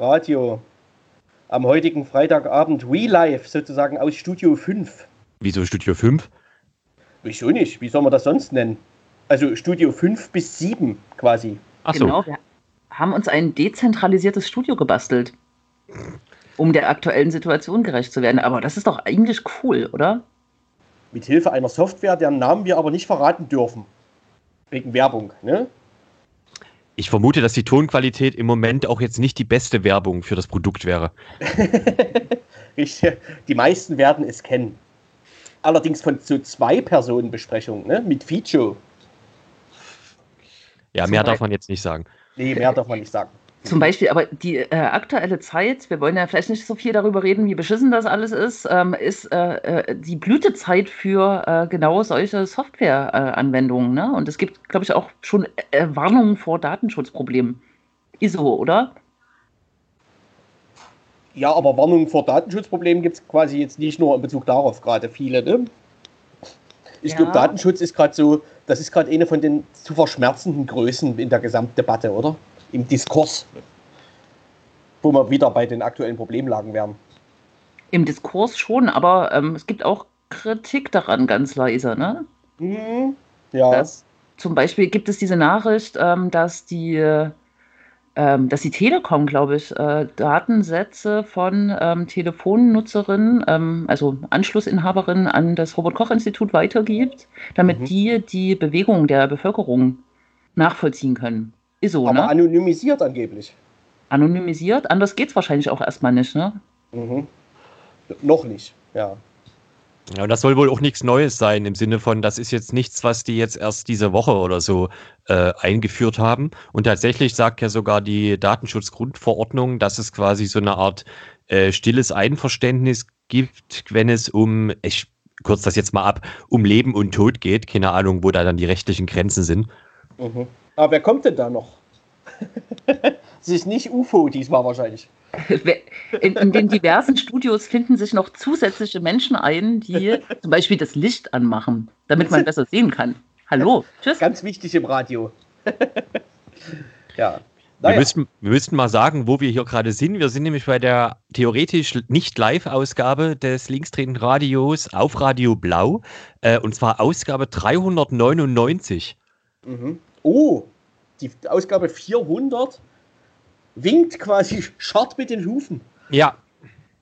Radio am heutigen Freitagabend Real Life sozusagen aus Studio 5. Wieso Studio 5? Wieso nicht? Wie soll man das sonst nennen? Also Studio 5 bis 7 quasi. Ach so. Genau, wir haben uns ein dezentralisiertes Studio gebastelt, um der aktuellen Situation gerecht zu werden. Aber das ist doch eigentlich cool, oder? Mit Hilfe einer Software, deren Namen wir aber nicht verraten dürfen. Wegen Werbung, ne? Ich vermute, dass die Tonqualität im Moment auch jetzt nicht die beste Werbung für das Produkt wäre. die meisten werden es kennen. Allerdings von so zwei Personen Besprechungen, ne? Mit Feature. Ja, mehr darf man jetzt nicht sagen. Nee, mehr darf man nicht sagen. Zum Beispiel, aber die äh, aktuelle Zeit, wir wollen ja vielleicht nicht so viel darüber reden, wie beschissen das alles ist, ähm, ist äh, äh die Blütezeit für äh, genau solche Softwareanwendungen. ne? Und es gibt, glaube ich, auch schon äh, Warnungen vor Datenschutzproblemen. ISO, oder? Ja, aber Warnungen vor Datenschutzproblemen gibt es quasi jetzt nicht nur in Bezug darauf gerade viele. Ne? Ich ja. glaube, Datenschutz ist gerade so, das ist gerade eine von den zu verschmerzenden Größen in der Gesamtdebatte, oder? Im Diskurs, wo wir wieder bei den aktuellen Problemlagen wären. Im Diskurs schon, aber ähm, es gibt auch Kritik daran ganz leise, ne? Mhm. Ja. Das, zum Beispiel gibt es diese Nachricht, ähm, dass die ähm, dass die Telekom, glaube ich, äh, Datensätze von ähm, Telefonnutzerinnen, ähm, also Anschlussinhaberinnen an das Robert-Koch-Institut weitergibt, damit mhm. die die Bewegung der Bevölkerung nachvollziehen können. Ist so, Aber ne? anonymisiert angeblich. Anonymisiert? Anders geht es wahrscheinlich auch erstmal nicht, ne? Mhm. Noch nicht, ja. Ja, und das soll wohl auch nichts Neues sein, im Sinne von, das ist jetzt nichts, was die jetzt erst diese Woche oder so äh, eingeführt haben. Und tatsächlich sagt ja sogar die Datenschutzgrundverordnung, dass es quasi so eine Art äh, stilles Einverständnis gibt, wenn es um, ich kürze das jetzt mal ab, um Leben und Tod geht. Keine Ahnung, wo da dann die rechtlichen Grenzen sind. Mhm. Aber wer kommt denn da noch? Es ist nicht UFO diesmal wahrscheinlich. In, in, den diversen Studios finden sich noch zusätzliche Menschen ein, die zum Beispiel das Licht anmachen, damit man besser sehen kann. Hallo, tschüss. Ganz wichtig im Radio. ja. Naja. Wir, müssten, wir müssten mal sagen, wo wir hier gerade sind. Wir sind nämlich bei der theoretisch nicht Live-Ausgabe des linksdrehenden Radios auf Radio Blau. Äh, und zwar Ausgabe 399. Mhm. Oh, die Ausgabe 400 winkt quasi schart mit den Hufen. Ja.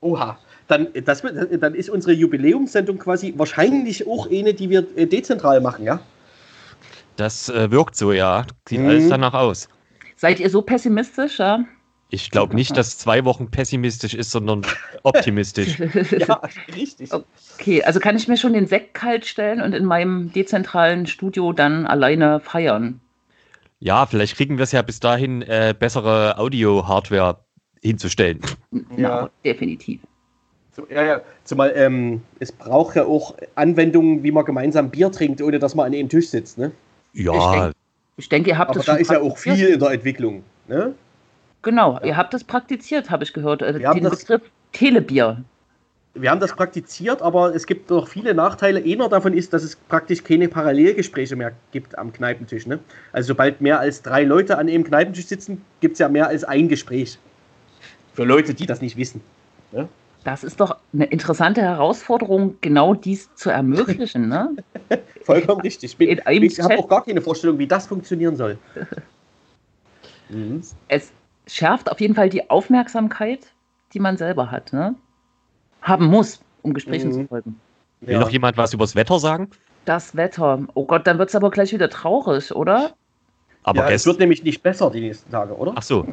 Oha. Dann, das, dann ist unsere Jubiläumssendung quasi wahrscheinlich auch eine, die wir äh, dezentral machen, ja? Das äh, wirkt so, ja. Sieht mhm. alles danach aus. Seid ihr so pessimistisch, ja? Ich glaube nicht, dass zwei Wochen pessimistisch ist, sondern optimistisch. ja, richtig. Okay, also kann ich mir schon den Sekt kalt stellen und in meinem dezentralen Studio dann alleine feiern. Ja, vielleicht kriegen wir es ja bis dahin, äh, bessere Audio-Hardware hinzustellen. Ja, definitiv. So, ja, ja. Zumal ähm, es braucht ja auch Anwendungen, wie man gemeinsam Bier trinkt, ohne dass man an einem Tisch sitzt, ne? Ja. Ich denke, ich denk, ihr habt Aber das da ist ja auch viel in der Entwicklung, ne? Genau, ihr habt das praktiziert, habe ich gehört. Äh, den Begriff Telebier wir haben das praktiziert, aber es gibt noch viele Nachteile. Einer davon ist, dass es praktisch keine Parallelgespräche mehr gibt am Kneipentisch. Ne? Also sobald mehr als drei Leute an einem Kneipentisch sitzen, gibt es ja mehr als ein Gespräch. Für Leute, die das nicht wissen. Ne? Das ist doch eine interessante Herausforderung, genau dies zu ermöglichen. Ne? Vollkommen richtig. Ich, ich habe auch gar keine Vorstellung, wie das funktionieren soll. mhm. Es schärft auf jeden Fall die Aufmerksamkeit, die man selber hat. Ne? Haben muss, um Gesprächen mhm. zu folgen. Will ja. noch jemand was übers Wetter sagen? Das Wetter. Oh Gott, dann wird es aber gleich wieder traurig, oder? Aber ja, es wird nämlich nicht besser die nächsten Tage, oder? Ach so.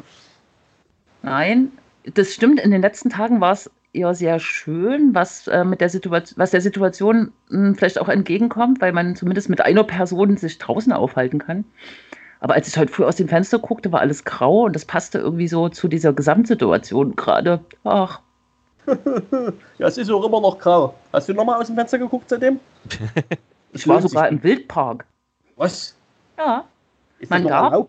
Nein, das stimmt. In den letzten Tagen war es eher sehr schön, was, äh, mit der Situation, was der Situation mh, hm, vielleicht auch entgegenkommt, weil man zumindest mit einer Person sich draußen aufhalten kann. Aber als ich heute früh aus dem Fenster guckte, war alles grau und das passte irgendwie so zu dieser Gesamtsituation gerade. Ach, ja, es ist auch immer noch grau. Hast du nochmal aus dem Fenster geguckt seitdem? ich war sogar im Wildpark. Was? Ja. Ist man darf,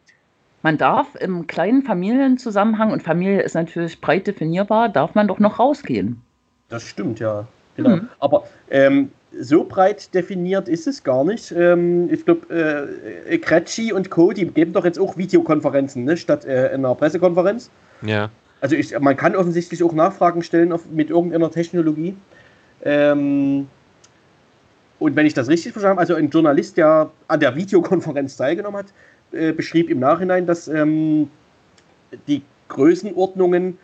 man darf im kleinen Familienzusammenhang, und Familie ist natürlich breit definierbar, darf man doch noch rausgehen. Das stimmt, ja. Genau. Mhm. Aber ähm, so breit definiert ist es gar nicht. Ähm, ich glaube, äh, äh, Kretschi und Co., die geben doch jetzt auch Videokonferenzen, ne, statt äh, einer Pressekonferenz. Ja. Also ich, man kann offensichtlich auch Nachfragen stellen auf, mit irgendeiner Technologie. Ähm, und wenn ich das richtig verstanden habe, also ein Journalist, der an der Videokonferenz teilgenommen hat, äh, beschrieb im Nachhinein, dass ähm, die Größenordnungen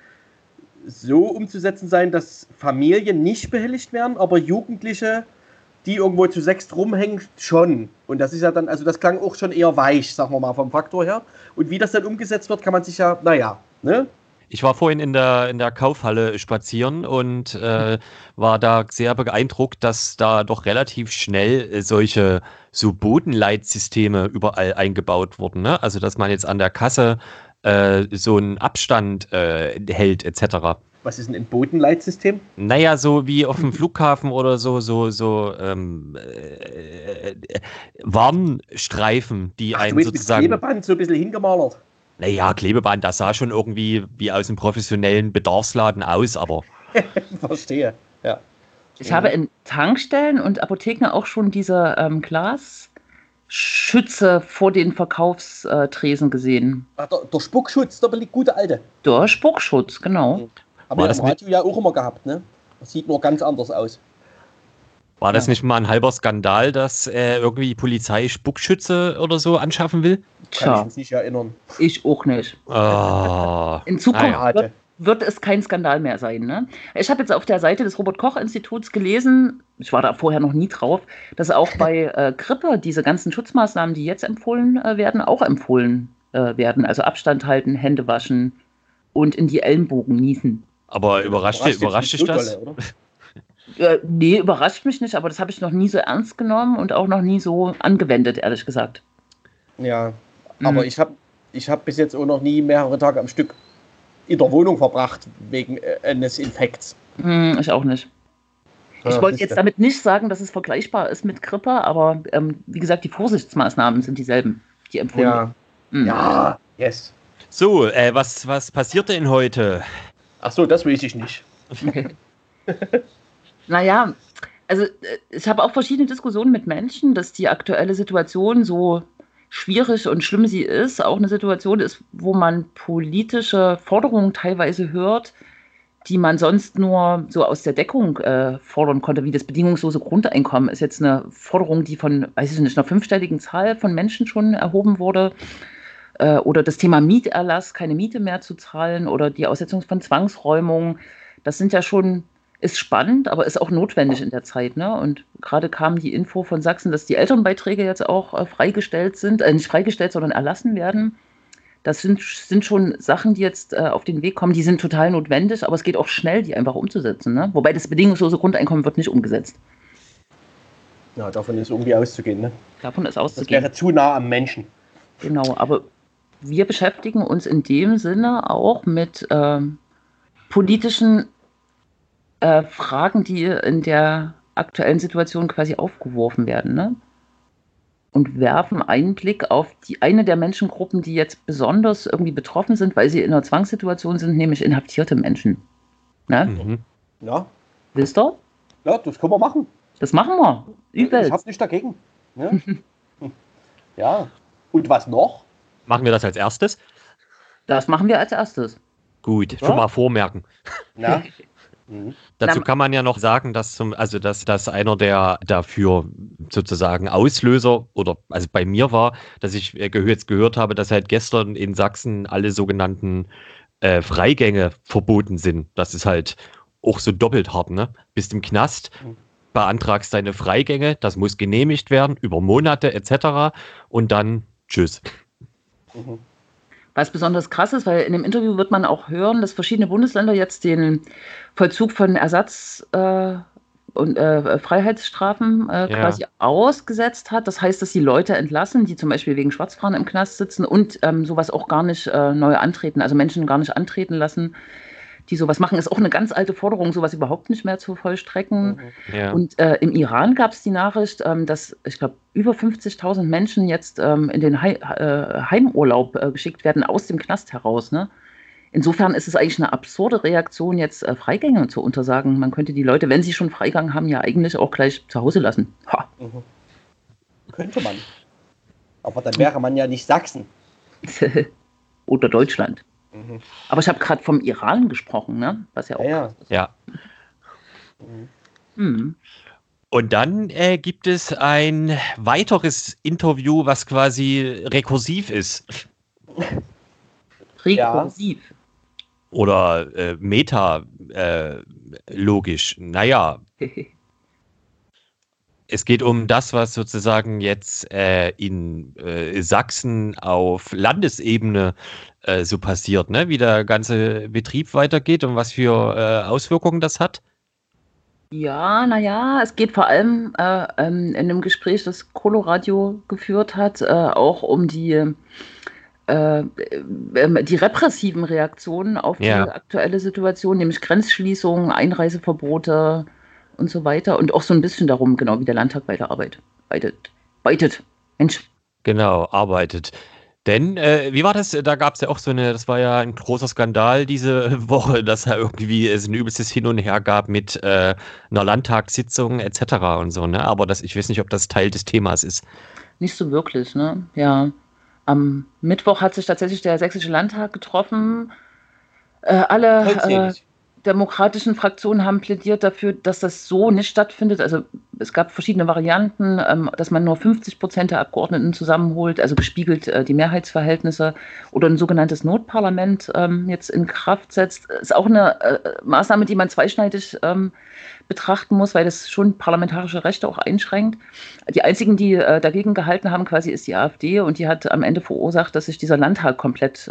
so umzusetzen seien, dass Familien nicht behelligt werden, aber Jugendliche, die irgendwo zu sechs rumhängen, schon. Und das ist ja dann, also das klang auch schon eher weich, sagen wir mal, vom Faktor her. Und wie das dann umgesetzt wird, kann man sich ja, naja, ne? Ich war vorhin in der, in der Kaufhalle spazieren und äh, war da sehr beeindruckt, dass da doch relativ schnell äh, solche so Bodenleitsysteme überall eingebaut wurden. Ne? Also dass man jetzt an der Kasse äh, so einen Abstand äh, hält etc. Was ist ein Bodenleitsystem? Naja, so wie auf dem Flughafen oder so, so, so ähm, äh, Warnstreifen, die Ach, einen du sozusagen. Mit Klebeband so ein bisschen hingemalert. Naja, Klebeband, das sah schon irgendwie wie aus einem professionellen Bedarfsladen aus, aber. Verstehe, ja. Ich ja. habe in Tankstellen und Apotheken auch schon diese ähm, Glasschütze vor den Verkaufstresen gesehen. Ach, der, der, Spuckschutz, der liegt gute alte. Der Spuckschutz, genau. Haben wir im Radio ja auch immer gehabt, ne? Das sieht nur ganz anders aus. War das ja. nicht mal ein halber Skandal, dass äh, irgendwie die Polizei Spuckschütze oder so anschaffen will? Kann ich mich nicht erinnern. Ich auch nicht. Oh. In Zukunft ah, ja. wird, wird, es kein Skandal mehr sein. Ne? Ich habe jetzt auf der Seite des Robert-Koch-Instituts gelesen, ich war da vorher noch nie drauf, dass auch bei äh, Grippe diese ganzen Schutzmaßnahmen, die jetzt empfohlen äh, werden, auch empfohlen äh, werden. Also Abstand halten, Hände waschen und in die Ellenbogen niesen. Aber überrascht, überrascht dich das? Dolle, äh, nee, überrascht mich nicht, aber das habe ich noch nie so ernst genommen und auch noch nie so angewendet, ehrlich gesagt. Ja, aber mhm. ich habe ich hab bis jetzt auch noch nie mehrere Tage am Stück in der Wohnung verbracht wegen äh, eines Infekts. Mhm, ich auch nicht. Ich wollte jetzt damit nicht sagen, dass es vergleichbar ist mit Grippe, aber ähm, wie gesagt, die Vorsichtsmaßnahmen sind dieselben, die empfohlen Ja, mhm. ja yes. So, äh, was, was passiert denn heute? Ach so, das weiß ich nicht. naja, also äh, ich habe auch verschiedene Diskussionen mit Menschen, dass die aktuelle Situation so schwierig und schlimm sie ist, auch eine Situation ist, wo man politische Forderungen teilweise hört, die man sonst nur so aus der Deckung äh, fordern konnte, wie das bedingungslose Grundeinkommen ist jetzt eine Forderung, die von, weiß ich nicht, einer fünfstelligen Zahl von Menschen schon erhoben wurde. Äh, oder das Thema Mieterlass, keine Miete mehr zu zahlen oder die Aussetzung von Zwangsräumungen. Das sind ja schon ist spannend, aber ist auch notwendig in der Zeit. Ne? Und gerade kam die Info von Sachsen, dass die Elternbeiträge jetzt auch äh, freigestellt sind, äh, nicht freigestellt, sondern erlassen werden. Das sind, sind schon Sachen, die jetzt äh, auf den Weg kommen, die sind total notwendig, aber es geht auch schnell, die einfach umzusetzen. Ne? Wobei das bedingungslose Grundeinkommen wird nicht umgesetzt. Ja, davon ist irgendwie auszugehen. Ne? Davon ist auszugehen. Das wäre zu nah am Menschen. Genau, aber wir beschäftigen uns in dem Sinne auch mit ähm, politischen äh, Fragen, die in der aktuellen Situation quasi aufgeworfen werden. Ne? Und werfen einen Blick auf die eine der Menschengruppen, die jetzt besonders irgendwie betroffen sind, weil sie in einer Zwangssituation sind, nämlich inhaftierte Menschen. Ne? Mhm. Ja. Wisst ihr? Ja, das können wir machen. Das machen wir. Übelst. Ich habe nichts dagegen. Ja. ja. Und was noch? Machen wir das als erstes? Das machen wir als erstes. Gut, ja? schon mal vormerken. Ja. Mhm. Dazu kann man ja noch sagen, dass zum, also dass, dass einer der dafür sozusagen Auslöser oder also bei mir war, dass ich äh, jetzt gehört habe, dass halt gestern in Sachsen alle sogenannten äh, Freigänge verboten sind. Das ist halt auch so doppelt hart, ne? Bist im Knast, mhm. beantragst deine Freigänge, das muss genehmigt werden über Monate etc. Und dann tschüss. Mhm. Was besonders krass ist, weil in dem Interview wird man auch hören, dass verschiedene Bundesländer jetzt den Vollzug von Ersatz äh, und äh, Freiheitsstrafen äh, ja. quasi ausgesetzt hat. Das heißt, dass die Leute entlassen, die zum Beispiel wegen Schwarzfahren im Knast sitzen und ähm, sowas auch gar nicht äh, neu antreten, also Menschen gar nicht antreten lassen die sowas machen. Ist auch eine ganz alte Forderung, sowas überhaupt nicht mehr zu vollstrecken. Mhm. Ja. Und äh, im Iran gab es die Nachricht, ähm, dass ich glaube über 50.000 Menschen jetzt ähm, in den He äh, Heimurlaub äh, geschickt werden aus dem Knast heraus. Ne? Insofern ist es eigentlich eine absurde Reaktion, jetzt äh, Freigänge zu untersagen. Man könnte die Leute, wenn sie schon Freigang haben, ja eigentlich auch gleich zu Hause lassen. Mhm. Könnte man. Aber dann wäre man ja nicht Sachsen. Oder Deutschland. Mhm. Aber ich habe gerade vom Iran gesprochen, ne? Was ja auch. Ja. ja. Mhm. Und dann äh, gibt es ein weiteres Interview, was quasi rekursiv ist. Rekursiv. Ja. Oder äh, meta-logisch. Äh, naja. es geht um das, was sozusagen jetzt äh, in äh, Sachsen auf Landesebene äh, so passiert, ne? wie der ganze Betrieb weitergeht und was für äh, Auswirkungen das hat. Ja, naja, es geht vor allem äh, ähm, in dem Gespräch, das Coloradio geführt hat, äh, auch um die, äh, äh, die repressiven Reaktionen auf ja. die aktuelle Situation, nämlich Grenzschließungen, Einreiseverbote und so weiter. Und auch so ein bisschen darum, genau wie der Landtag weiterarbeitet. Arbeitet. Mensch. Genau, arbeitet. Denn, äh, wie war das? Da gab es ja auch so eine, das war ja ein großer Skandal diese Woche, dass da irgendwie es ein übelstes Hin und Her gab mit äh, einer Landtagssitzung etc. und so, ne? Aber das, ich weiß nicht, ob das Teil des Themas ist. Nicht so wirklich, ne? Ja. Am Mittwoch hat sich tatsächlich der Sächsische Landtag getroffen. Äh, alle demokratischen Fraktionen haben plädiert dafür, dass das so nicht stattfindet. Also es gab verschiedene Varianten, ähm, dass man nur 50 Prozent der Abgeordneten zusammenholt, also gespiegelt äh, die Mehrheitsverhältnisse oder ein sogenanntes Notparlament ähm, jetzt in Kraft setzt. Ist auch eine äh, Maßnahme, die man zweischneidig ähm, betrachten muss, weil das schon parlamentarische Rechte auch einschränkt. Die einzigen, die äh, dagegen gehalten haben, quasi ist die AfD und die hat am Ende verursacht, dass sich dieser Landtag komplett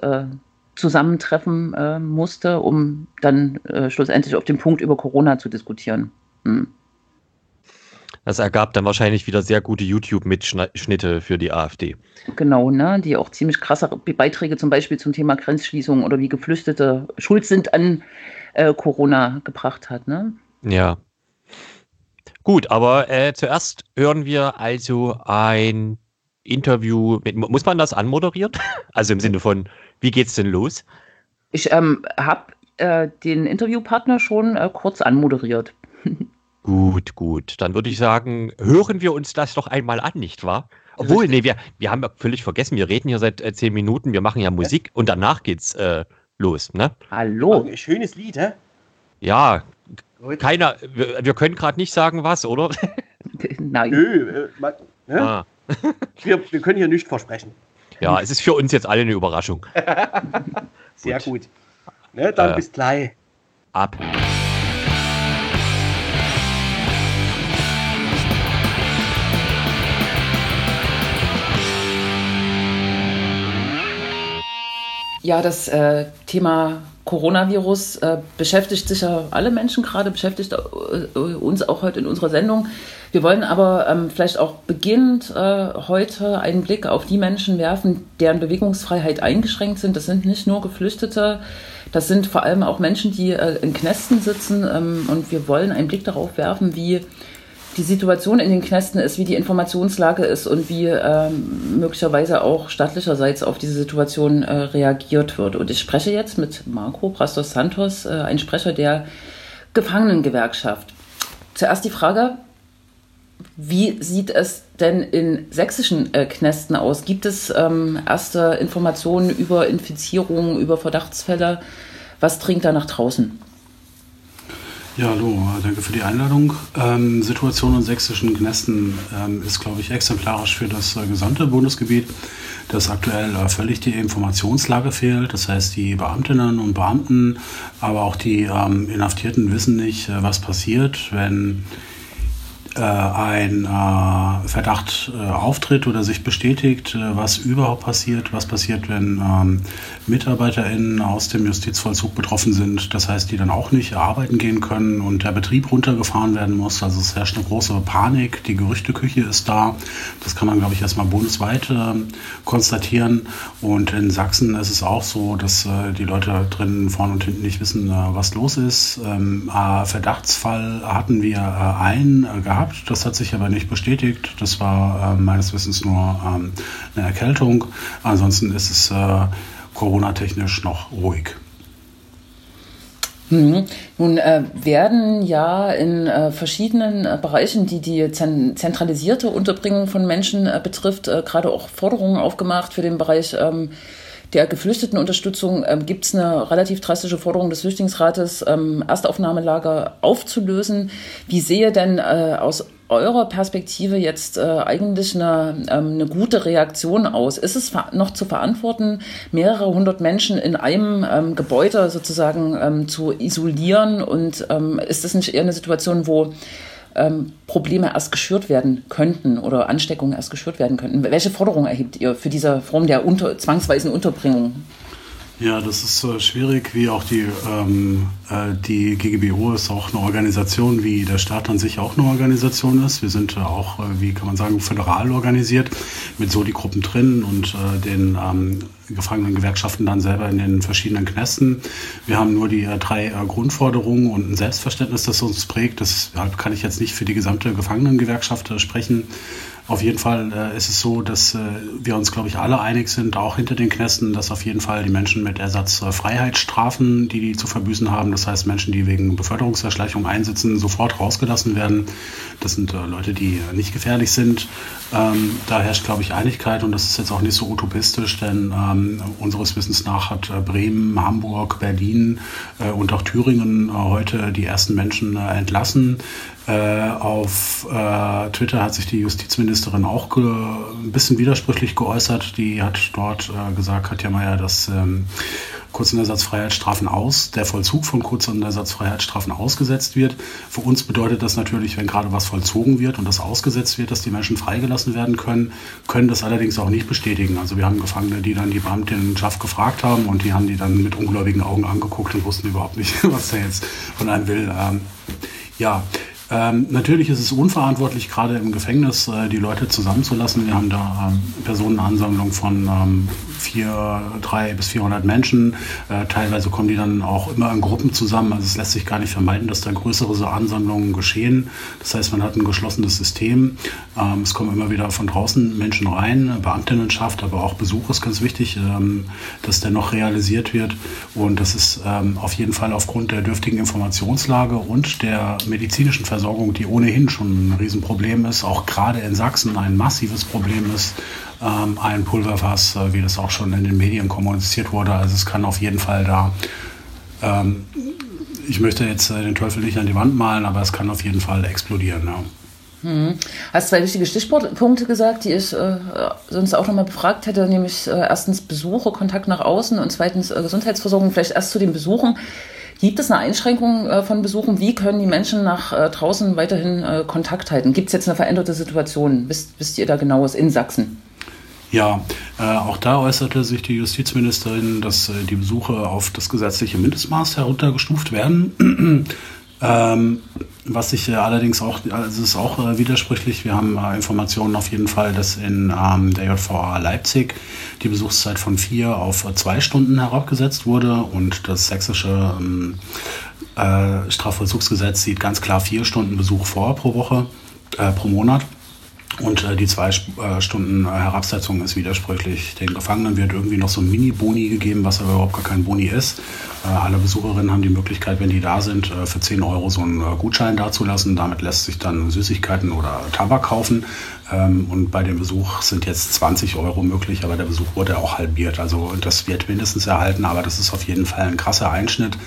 zusammentreffen äh, musste, um dann äh, schlussendlich auf den Punkt über Corona zu diskutieren. Hm. Das ergab dann wahrscheinlich wieder sehr gute YouTube-Mitschnitte für die AfD. Genau, ne, die auch ziemlich krasse Beiträge zum Beispiel zum Thema Grenzschließung oder wie Geflüchtete schuld sind an äh, Corona gebracht hat. Ne? Ja. Gut, aber äh, zuerst hören wir also ein Interview mit, muss man das anmoderieren? Also im Sinne von, wie geht's denn los? Ich ähm, habe äh, den Interviewpartner schon äh, kurz anmoderiert. gut, gut. Dann würde ich sagen, hören wir uns das doch einmal an, nicht wahr? Obwohl, nee, wir, wir haben völlig vergessen, wir reden hier seit äh, zehn Minuten, wir machen ja Musik und danach geht's äh, los, ne? Hallo. Ein schönes Lied, hä? Ja, keiner, wir, wir können gerade nicht sagen, was, oder? Nein. Nö, äh, man, ne? ah. wir, wir können hier nichts versprechen. Ja, es ist für uns jetzt alle eine Überraschung. Sehr gut. gut. Ne, dann äh, bis gleich. Ab. Ja, das äh, Thema Coronavirus äh, beschäftigt sicher alle Menschen gerade, beschäftigt äh, uns auch heute in unserer Sendung. Wir wollen aber ähm, vielleicht auch beginnend äh, heute einen Blick auf die Menschen werfen, deren Bewegungsfreiheit eingeschränkt sind. Das sind nicht nur Geflüchtete, das sind vor allem auch Menschen, die in Knästen sitzen. Ähm, und wir wollen einen Blick darauf werfen, wie die Situation in den Knästen ist, wie die Informationslage ist und wie ähm, möglicherweise auch staatlicherseits auf diese Situation äh, reagiert wird. Und ich spreche jetzt mit Marco Brastos Santos, äh, ein Sprecher der Gefangenengewerkschaft. Zuerst die Frage, wie sieht es denn in sächsischen äh, Knästen aus? Gibt es ähm, erste Informationen über Infizierungen, über Verdachtsfälle? Was dringt da nach draußen? Ja, hallo, danke für die Einladung. Ähm, Situation in sächsischen Knästen ähm, ist, glaube ich, exemplarisch für das äh, gesamte Bundesgebiet, dass aktuell äh, völlig die Informationslage fehlt. Das heißt, die Beamtinnen und Beamten, aber auch die ähm, Inhaftierten wissen nicht, äh, was passiert, wenn äh, ein äh, Verdacht äh, auftritt oder sich bestätigt, äh, was überhaupt passiert, was passiert, wenn ähm, MitarbeiterInnen aus dem Justizvollzug betroffen sind, das heißt, die dann auch nicht arbeiten gehen können und der Betrieb runtergefahren werden muss. Also es herrscht eine große Panik, die Gerüchteküche ist da. Das kann man, glaube ich, erstmal bundesweit äh, konstatieren. Und in Sachsen ist es auch so, dass äh, die Leute drinnen vorne und hinten nicht wissen, was los ist. Ähm, Verdachtsfall hatten wir einen gehabt gehabt. Das hat sich aber nicht bestätigt. Das war äh, meines Wissens nur ähm, eine Erkältung. Ansonsten ist es äh, Corona-technisch noch ruhig. Mhm. Nun äh, werden ja in äh, verschiedenen äh, Bereichen, die die zentralisierte Unterbringung von Menschen äh, betrifft, äh, gerade auch Forderungen aufgemacht für den Bereich ähm, der Geflüchtetenunterstützung ähm, gibt es eine relativ drastische Forderung des Flüchtlingsrates, ähm, Erstaufnahmelager aufzulösen. Wie sehe denn äh, aus eurer Perspektive jetzt äh, eigentlich eine, ähm, eine gute Reaktion aus? Ist es noch zu verantworten, mehrere hundert Menschen in einem ähm, Gebäude sozusagen ähm, zu isolieren? Und ähm, ist das nicht eher eine Situation, wo ähm, Probleme erst geschürt werden könnten oder Ansteckungen erst geschürt werden könnten? Welche Forderungen erhebt ihr für diese Form der unter, zwangsweisen Unterbringung? Ja, das ist äh, schwierig, wie auch die, ähm, äh, die GGBO ist auch eine Organisation, wie der Staat an sich auch eine Organisation ist. Wir sind äh, auch, äh, wie kann man sagen, föderal organisiert mit Soli-Gruppen drin und äh, den ähm, Gefangenengewerkschaften dann selber in den verschiedenen Knästen. Wir haben nur die äh, drei Grundforderungen und ein Selbstverständnis, das uns prägt. Deshalb kann ich jetzt nicht für die gesamte Gefangenengewerkschaft sprechen. Auf jeden Fall äh, ist es so, dass äh, wir uns, glaube ich, alle einig sind, auch hinter den Knästen, dass auf jeden Fall die Menschen mit Ersatzfreiheitsstrafen, die die zu verbüßen haben, das heißt Menschen, die wegen Beförderungserschleichung einsitzen, sofort rausgelassen werden. Das sind äh, Leute, die nicht gefährlich sind. Ähm, da herrscht, glaube ich, Einigkeit und das ist jetzt auch nicht so utopistisch, denn ähm, unseres Wissens nach hat äh, Bremen, Hamburg, Berlin äh, und auch Thüringen äh, heute die ersten Menschen entlassen. Äh, auf äh, Twitter hat sich die Justizministerin auch ein bisschen widersprüchlich geäußert. Die hat dort äh, gesagt, Katja Mayer, dass ähm, Kurz- aus, der Vollzug von Kurz- ausgesetzt wird. Für uns bedeutet das natürlich, wenn gerade was vollzogen wird und das ausgesetzt wird, dass die Menschen freigelassen werden können, können das allerdings auch nicht bestätigen. Also wir haben Gefangene, die dann die Beamtin Schaff gefragt haben und die haben die dann mit ungläubigen Augen angeguckt und wussten überhaupt nicht, was er jetzt von einem will. Ähm, ja, ähm, natürlich ist es unverantwortlich, gerade im Gefängnis äh, die Leute zusammenzulassen. Wir haben da ähm, Personenansammlung von ähm, vier, drei bis 400 Menschen. Äh, teilweise kommen die dann auch immer in Gruppen zusammen. Also es lässt sich gar nicht vermeiden, dass da größere so Ansammlungen geschehen. Das heißt, man hat ein geschlossenes System. Ähm, es kommen immer wieder von draußen Menschen rein, Beamtinnenschaft, aber auch Besuch ist ganz wichtig, ähm, dass der noch realisiert wird. Und das ist ähm, auf jeden Fall aufgrund der dürftigen Informationslage und der medizinischen Versorgung Versorgung, die ohnehin schon ein Riesenproblem ist, auch gerade in Sachsen ein massives Problem ist, ähm, ein Pulverfass, äh, wie das auch schon in den Medien kommuniziert wurde. Also es kann auf jeden Fall da, ähm, ich möchte jetzt äh, den Teufel nicht an die Wand malen, aber es kann auf jeden Fall explodieren. Ja. Hm. Hast zwei wichtige Stichpunkte gesagt, die ich äh, sonst auch nochmal befragt hätte, nämlich äh, erstens Besuche, Kontakt nach außen und zweitens äh, Gesundheitsversorgung. Vielleicht erst zu den Besuchen. Gibt es eine Einschränkung äh, von Besuchen? Wie können die Menschen nach äh, draußen weiterhin äh, Kontakt halten? Gibt es jetzt eine veränderte Situation? Wisst, wisst ihr da genaues in Sachsen? Ja, auch da äußerte sich die Justizministerin, dass die Besuche auf das gesetzliche Mindestmaß heruntergestuft werden. Ähm, was sich äh, allerdings auch, also es ist auch äh, widersprüchlich. Wir haben äh, Informationen auf jeden Fall, dass in ähm, der JVA Leipzig die Besuchszeit von vier auf äh, zwei Stunden herabgesetzt wurde und das sächsische ähm, äh, Strafvollzugsgesetz sieht ganz klar vier Stunden Besuch vor pro Woche, äh, pro Monat. Und äh, die zwei äh, Stunden Herabsetzung ist widersprüchlich. Den Gefangenen wird irgendwie noch so ein Mini-Boni gegeben, was aber überhaupt gar kein Boni ist. Äh, alle Besucherinnen haben die Möglichkeit, wenn die da sind, äh, für 10 Euro so einen äh, Gutschein dazulassen. Damit lässt sich dann Süßigkeiten oder Tabak kaufen. Ähm, und bei dem Besuch sind jetzt 20 Euro möglich, aber der Besuch wurde auch halbiert. Also das wird mindestens erhalten, aber das ist auf jeden Fall ein krasser Einschnitt,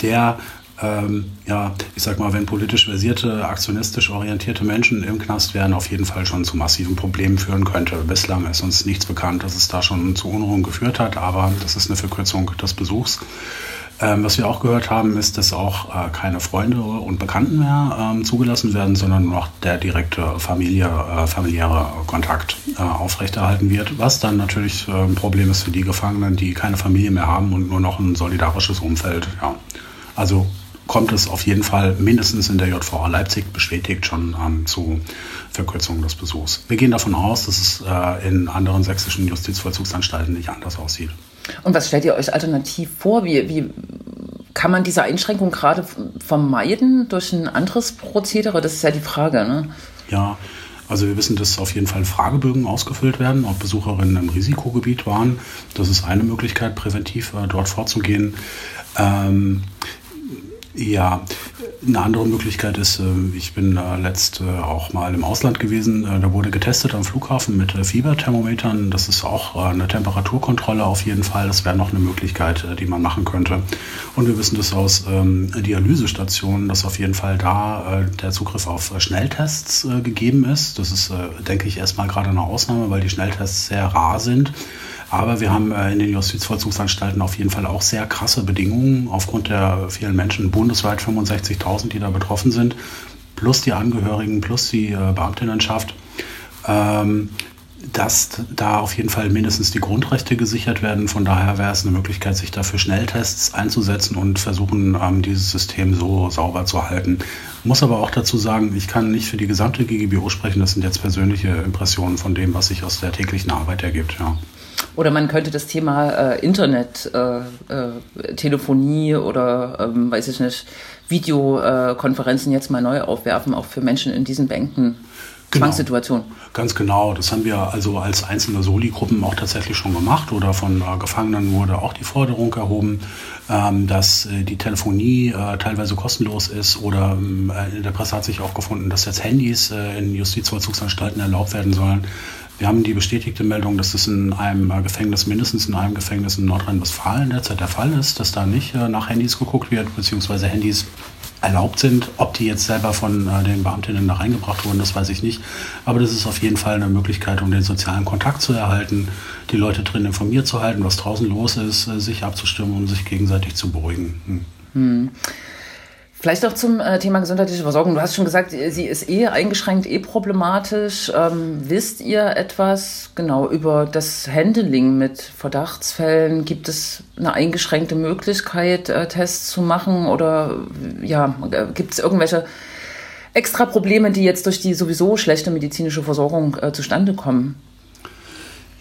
der ähm, ja, ich sag mal, wenn politisch versierte, aktionistisch orientierte Menschen im Knast wären, auf jeden Fall schon zu massiven Problemen führen könnte. Bislang ist uns nichts bekannt, dass es da schon zu Unruhen geführt hat, aber das ist eine Verkürzung des Besuchs. Ähm, was wir auch gehört haben, ist, dass auch äh, keine Freunde und Bekannten mehr ähm, zugelassen werden, sondern nur noch der direkte Familie, äh, familiäre Kontakt äh, aufrechterhalten wird, was dann natürlich äh, ein Problem ist für die Gefangenen, die keine Familie mehr haben und nur noch ein solidarisches Umfeld. Ja. Also kommt es auf jeden Fall mindestens in der JVA Leipzig bestätigt schon ähm, zu Verkürzung des Besuchs. Wir gehen davon aus, dass es äh, in anderen sächsischen Justizvollzugsanstalten nicht anders aussieht. Und was stellt ihr euch alternativ vor? Wie, wie kann man diese Einschränkung gerade vermeiden durch ein anderes Prozedere? Das ist ja die Frage. Ne? Ja, also wir wissen, dass auf jeden Fall Fragebögen ausgefüllt werden, ob Besucherinnen im Risikogebiet waren. Das ist eine Möglichkeit, präventiv äh, dort vorzugehen. Ähm, ja, Eine andere Möglichkeit ist, äh, ich bin letzt auch mal im Ausland gewesen. Da wurde getestet am Flughafen mit Fieberthermometern. Das ist auch eine Temperaturkontrolle auf jeden Fall. Das wäre noch eine Möglichkeit, die man machen könnte. Und wir wissen das aus ähm, Dialysestationen, dass auf jeden Fall da der Zugriff auf Schnelltests gegeben ist. Das ist, denke ich, erstmal gerade eine Ausnahme, weil die Schnelltests sehr rar sind. Aber wir haben äh, in den Justizvollzugsanstalten auf jeden Fall auch sehr krasse Bedingungen aufgrund der vielen Menschen, bundesweit 65.000, die da betroffen sind, plus die Angehörigen, plus die äh, Beamtinnenschaft. Ähm, dass da auf jeden Fall mindestens die Grundrechte gesichert werden. Von daher wäre es eine Möglichkeit, sich dafür Schnelltests einzusetzen und versuchen, ähm, dieses System so sauber zu halten. Muss aber auch dazu sagen, ich kann nicht für die gesamte GGBO sprechen. Das sind jetzt persönliche Impressionen von dem, was sich aus der täglichen Arbeit ergibt. Ja. Oder man könnte das Thema äh, Internet, äh, äh, Telefonie oder, ähm, weiß ich nicht, Videokonferenzen jetzt mal neu aufwerfen, auch für Menschen in diesen Bänken. Genau. Zwangssituation. Ganz genau. Das haben wir also als einzelne Soli-Gruppen auch tatsächlich schon gemacht oder von äh, Gefangenen wurde auch die Forderung erhoben, ähm, dass äh, die Telefonie äh, teilweise kostenlos ist oder ähm, in der Presse hat sich auch gefunden, dass jetzt Handys äh, in Justizvollzugsanstalten erlaubt werden sollen. Wir haben die bestätigte Meldung, dass es in einem äh, Gefängnis, mindestens in einem Gefängnis in Nordrhein-Westfalen derzeit der Fall ist, dass da nicht äh, nach Handys geguckt wird, beziehungsweise Handys erlaubt sind. Ob die jetzt selber von äh, den Beamtinnen da reingebracht wurden, das weiß ich nicht. Aber das ist auf jeden Fall eine Möglichkeit, um den sozialen Kontakt zu erhalten, die Leute drin informiert zu halten, was draußen los ist, sich abzustimmen und sich gegenseitig zu beruhigen. Hm. Hm. Vielleicht auch zum äh, Thema gesundheitliche Versorgung. Du hast schon gesagt, sie ist eh eingeschränkt, eh problematisch. Ähm, wisst ihr etwas genau über das Handling mit Verdachtsfällen? Gibt es eine eingeschränkte Möglichkeit, äh, Tests zu machen? Oder ja, gibt es irgendwelche extra Probleme, die jetzt durch die sowieso schlechte medizinische Versorgung äh, zustande kommen?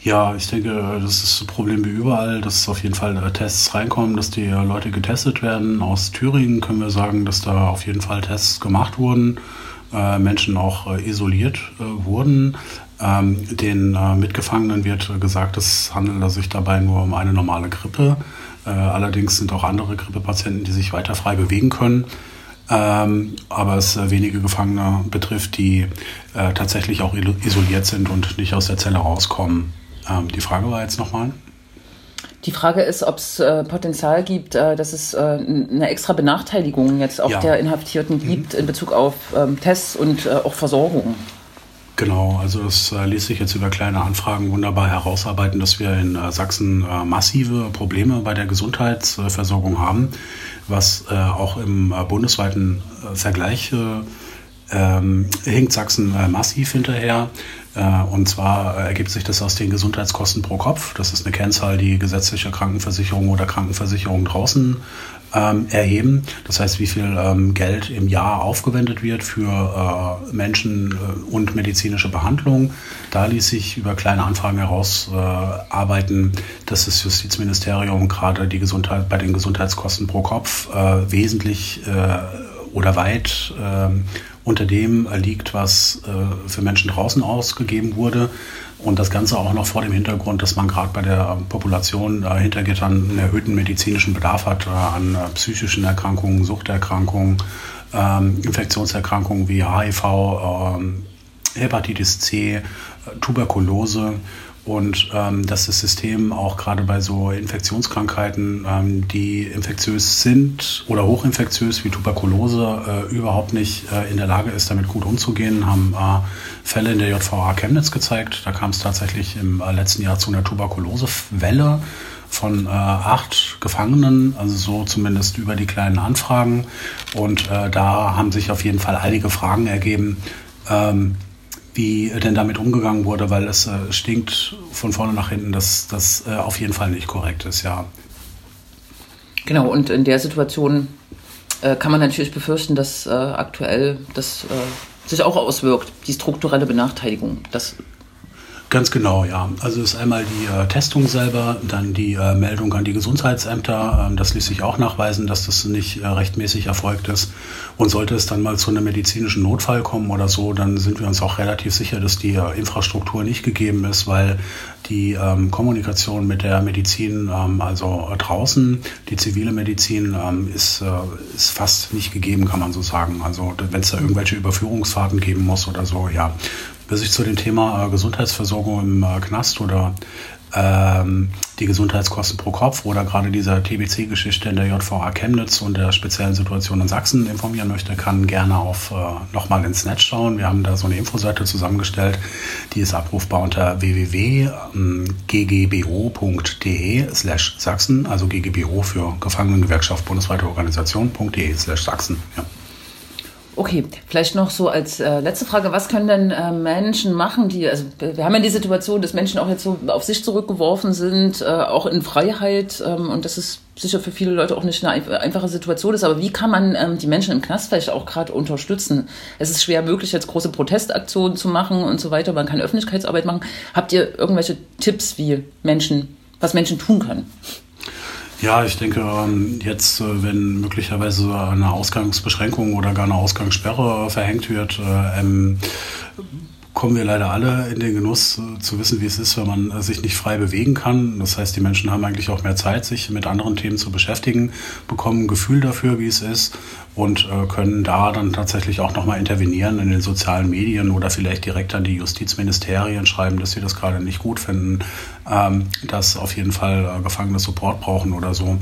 Ja, ich denke, das ist ein Problem wie überall, dass auf jeden Fall äh, Tests reinkommen, dass die äh, Leute getestet werden. Aus Thüringen können wir sagen, dass da auf jeden Fall Tests gemacht wurden, äh, Menschen auch isoliert wurden. Ähm, den Mitgefangenen wird gesagt, es handelt sich dabei nur um eine normale Grippe. allerdings sind auch andere Grippepatienten, die sich weiter frei bewegen können. Ähm, aber es wenige Gefangene betrifft, die tatsächlich auch isoliert sind und nicht aus der Zelle rauskommen. Ähm, die Frage war jetzt nochmal. Die Frage ist, ob es äh, Potenzial gibt, äh, dass es äh, eine extra Benachteiligung jetzt auch ja. der Inhaftierten mhm. gibt in Bezug auf ähm, Tests und äh, auch Versorgung. Genau, also das äh, ließ sich jetzt über kleine Anfragen wunderbar herausarbeiten, dass wir in äh, Sachsen massive Probleme bei der Gesundheitsversorgung haben, was auch im bundesweiten Vergleich ähm, hinkt Sachsen massiv hinterher. Äh, und zwar äh, ergibt sich das aus den Gesundheitskosten pro Kopf. Das ist eine Kennzahl, die gesetzliche Krankenversicherung oder Krankenversicherung draußen ähm, erheben. Das heißt, wie viel ähm, Geld im Jahr aufgewendet wird für äh, Menschen äh, und medizinische Behandlung. Da ließ sich über kleine Anfragen herausarbeiten, äh, dass das Justizministerium gerade die Gesundheit bei den Gesundheitskosten pro Kopf äh, wesentlich oder weit ähm, unter dem liegt, was äh, für Menschen draußen ausgegeben wurde. Und das Ganze auch noch vor dem Hintergrund, dass man gerade bei der Population äh, hinter Gittern einen erhöhten medizinischen Bedarf hat äh, an äh, psychischen Erkrankungen, Suchterkrankungen, ähm, Infektionserkrankungen wie HIV, ähm, Hepatitis C, äh, Tuberkulose und ähm, dass das System auch gerade bei so Infektionskrankheiten, ähm, die infektiös sind oder hochinfektiös wie Tuberkulose, äh, überhaupt nicht äh, in der Lage ist, damit gut umzugehen, haben äh, Fälle in der JVA Chemnitz gezeigt. Da kam es tatsächlich im äh, letzten Jahr zu einer Tuberkulosewelle von äh, acht Gefangenen, also so zumindest über die kleinen Anfragen. Und äh, da haben sich auf jeden Fall einige Fragen ergeben. Ähm, wie denn damit umgegangen wurde, weil es äh, stinkt von vorne nach hinten, dass das äh, auf jeden Fall nicht korrekt ist, ja. Genau, und in der Situation äh, kann man natürlich befürchten, dass äh, aktuell das äh, sich auch auswirkt, die strukturelle Benachteiligung. Das Ganz genau, ja. Also ist einmal die äh, Testung selber, dann die äh, Meldung an die Gesundheitsämter. Ähm, das ließ sich auch nachweisen, dass das nicht äh, rechtmäßig erfolgt ist. Und sollte es dann mal zu einem medizinischen Notfall kommen oder so, dann sind wir uns auch relativ sicher, dass die äh, Infrastruktur nicht gegeben ist, weil die ähm, Kommunikation mit der Medizin, ähm, also draußen, die zivile Medizin, ähm, ist, äh, ist fast nicht gegeben, kann man so sagen. Also wenn es da irgendwelche Überführungsfahrten geben muss oder so, ja. Bis ich zu dem Thema äh, Gesundheitsversorgung im äh, Knast oder ähm, die Gesundheitskosten pro Kopf oder gerade dieser TBC-Geschichte in der JVA Chemnitz und der speziellen Situation in Sachsen informieren möchte, kann gerne auf äh, nochmal ins Netz schauen. Wir haben da so eine Infoseite zusammengestellt, die ist abrufbar unter www.ggbo.de slash Sachsen, also GGBO für Gefangenengewerkschaft bundesweite Organisation.de slash Sachsen. Ja. Okay, vielleicht noch so als äh, letzte Frage, was können denn äh, Menschen machen, die, also wir haben ja die Situation, dass Menschen auch jetzt so auf sich zurückgeworfen sind, äh, auch in Freiheit ähm, und das ist sicher für viele Leute auch nicht eine einfache Situation ist, aber wie kann man ähm, die Menschen im Knast vielleicht auch gerade unterstützen? Es ist schwer möglich, jetzt große Protestaktionen zu machen und so weiter, man kann Öffentlichkeitsarbeit machen. Habt ihr irgendwelche Tipps, wie Menschen, was Menschen tun können? Ja, ich denke, ähm, jetzt, äh, wenn möglicherweise eine Ausgangsbeschränkung oder gar eine Ausgangssperre verhängt wird, äh, ähm, kommen wir leider alle in den Genuss äh, zu wissen, wie es ist, wenn man sich nicht frei bewegen kann. Das heißt, die Menschen haben eigentlich auch mehr Zeit, sich mit anderen Themen zu beschäftigen, bekommen ein Gefühl dafür, wie es ist und äh, können da dann tatsächlich auch nochmal intervenieren in den sozialen Medien oder vielleicht direkt an die Justizministerien schreiben, dass sie das gerade nicht gut finden, ähm, dass auf jeden Fall äh, Gefangene Support brauchen oder so.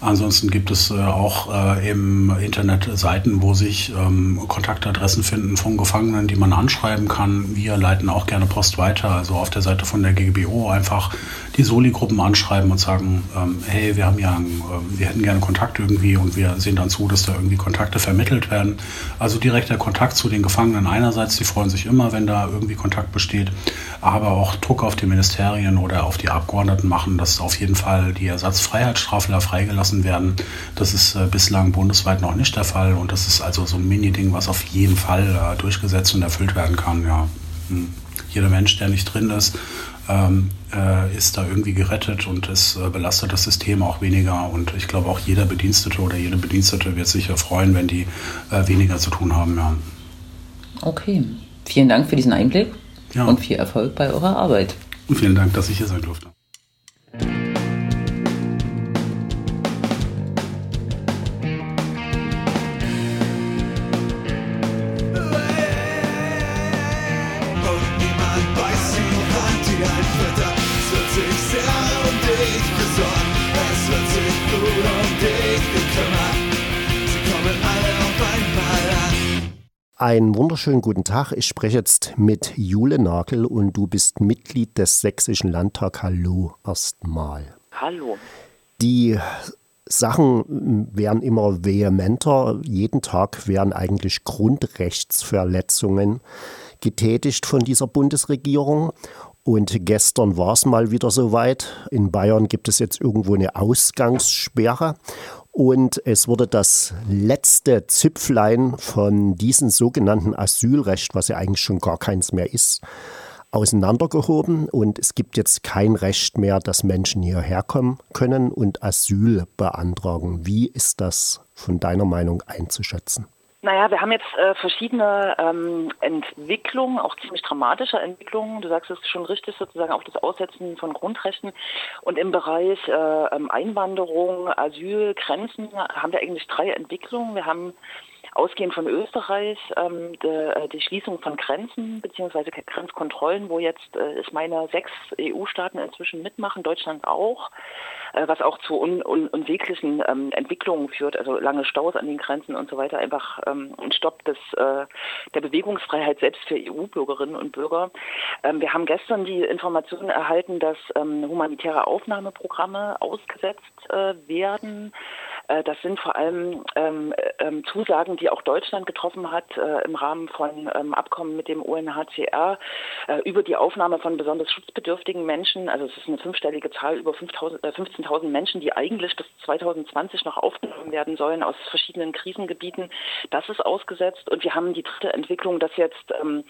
Ansonsten gibt es äh, auch äh, im Internet Seiten, wo sich ähm, Kontaktadressen finden von Gefangenen, die man anschreiben kann. Wir leiten auch gerne Post weiter, also auf der Seite von der GGBO einfach die Soli-Gruppen anschreiben und sagen, ähm, hey, wir haben ja, einen, äh, wir hätten gerne Kontakt irgendwie und wir sehen dann zu, dass da irgendwie Kontakte vermittelt werden. Also direkter Kontakt zu den Gefangenen einerseits, die freuen sich immer, wenn da irgendwie Kontakt besteht, aber auch Druck auf die Ministerien oder auf die Abgeordneten machen, dass auf jeden Fall die Ersatzfreiheitsstrafler freigelassen werden. Das ist äh, bislang bundesweit noch nicht der Fall und das ist also so ein Mini-Ding, was auf jeden Fall äh, durchgesetzt und erfüllt werden kann. Ja. Hm. Jeder Mensch, der nicht drin ist, ähm, äh, ist da irgendwie gerettet und es äh, belastet das System auch weniger. Und ich glaube, auch jeder Bedienstete oder jede Bedienstete wird sich freuen, wenn die äh, weniger zu tun haben. Ja. Okay, vielen Dank für diesen Einblick ja. und viel Erfolg bei eurer Arbeit. Und vielen Dank, dass ich hier sein durfte. Einen wunderschönen guten Tag. Ich spreche jetzt mit Jule Nagel und du bist Mitglied des Sächsischen Landtags. Hallo erstmal. Hallo. Die Sachen werden immer vehementer. Jeden Tag werden eigentlich Grundrechtsverletzungen getätigt von dieser Bundesregierung. Und gestern war es mal wieder soweit. In Bayern gibt es jetzt irgendwo eine Ausgangssperre. Und es wurde das letzte Zipflein von diesem sogenannten Asylrecht, was ja eigentlich schon gar keins mehr ist, auseinandergehoben. Und es gibt jetzt kein Recht mehr, dass Menschen hierher kommen können und Asyl beantragen. Wie ist das von deiner Meinung einzuschätzen? Naja, wir haben jetzt äh, verschiedene ähm, Entwicklungen, auch ziemlich dramatische Entwicklungen. Du sagst es schon richtig, sozusagen auch das Aussetzen von Grundrechten. Und im Bereich äh, ähm, Einwanderung, Asyl, Grenzen haben wir eigentlich drei Entwicklungen. Wir haben ausgehend von Österreich ähm, de, äh, die Schließung von Grenzen beziehungsweise Grenzkontrollen, wo jetzt, äh, ich meine, sechs EU-Staaten inzwischen mitmachen, Deutschland auch. Äh, was auch zu un un unsäglichen ähm, Entwicklungen führt, also lange Staus an den Grenzen und so weiter, einfach ähm, ein Stopp des, äh, der Bewegungsfreiheit selbst für EU-Bürgerinnen und Bürger. Ähm, wir haben gestern die Informationen erhalten, dass ähm, humanitäre Aufnahmeprogramme ausgesetzt äh, werden. Äh, das sind vor allem ähm, ähm, Zusagen, die auch Deutschland getroffen hat äh, im Rahmen von ähm, Abkommen mit dem UNHCR äh, über die Aufnahme von besonders schutzbedürftigen Menschen. Also es ist eine fünfstellige Zahl über 15.000 Menschen, die eigentlich bis 2020 noch aufgenommen werden sollen aus verschiedenen Krisengebieten. Das ist ausgesetzt und wir haben die dritte Entwicklung, dass jetzt ähm,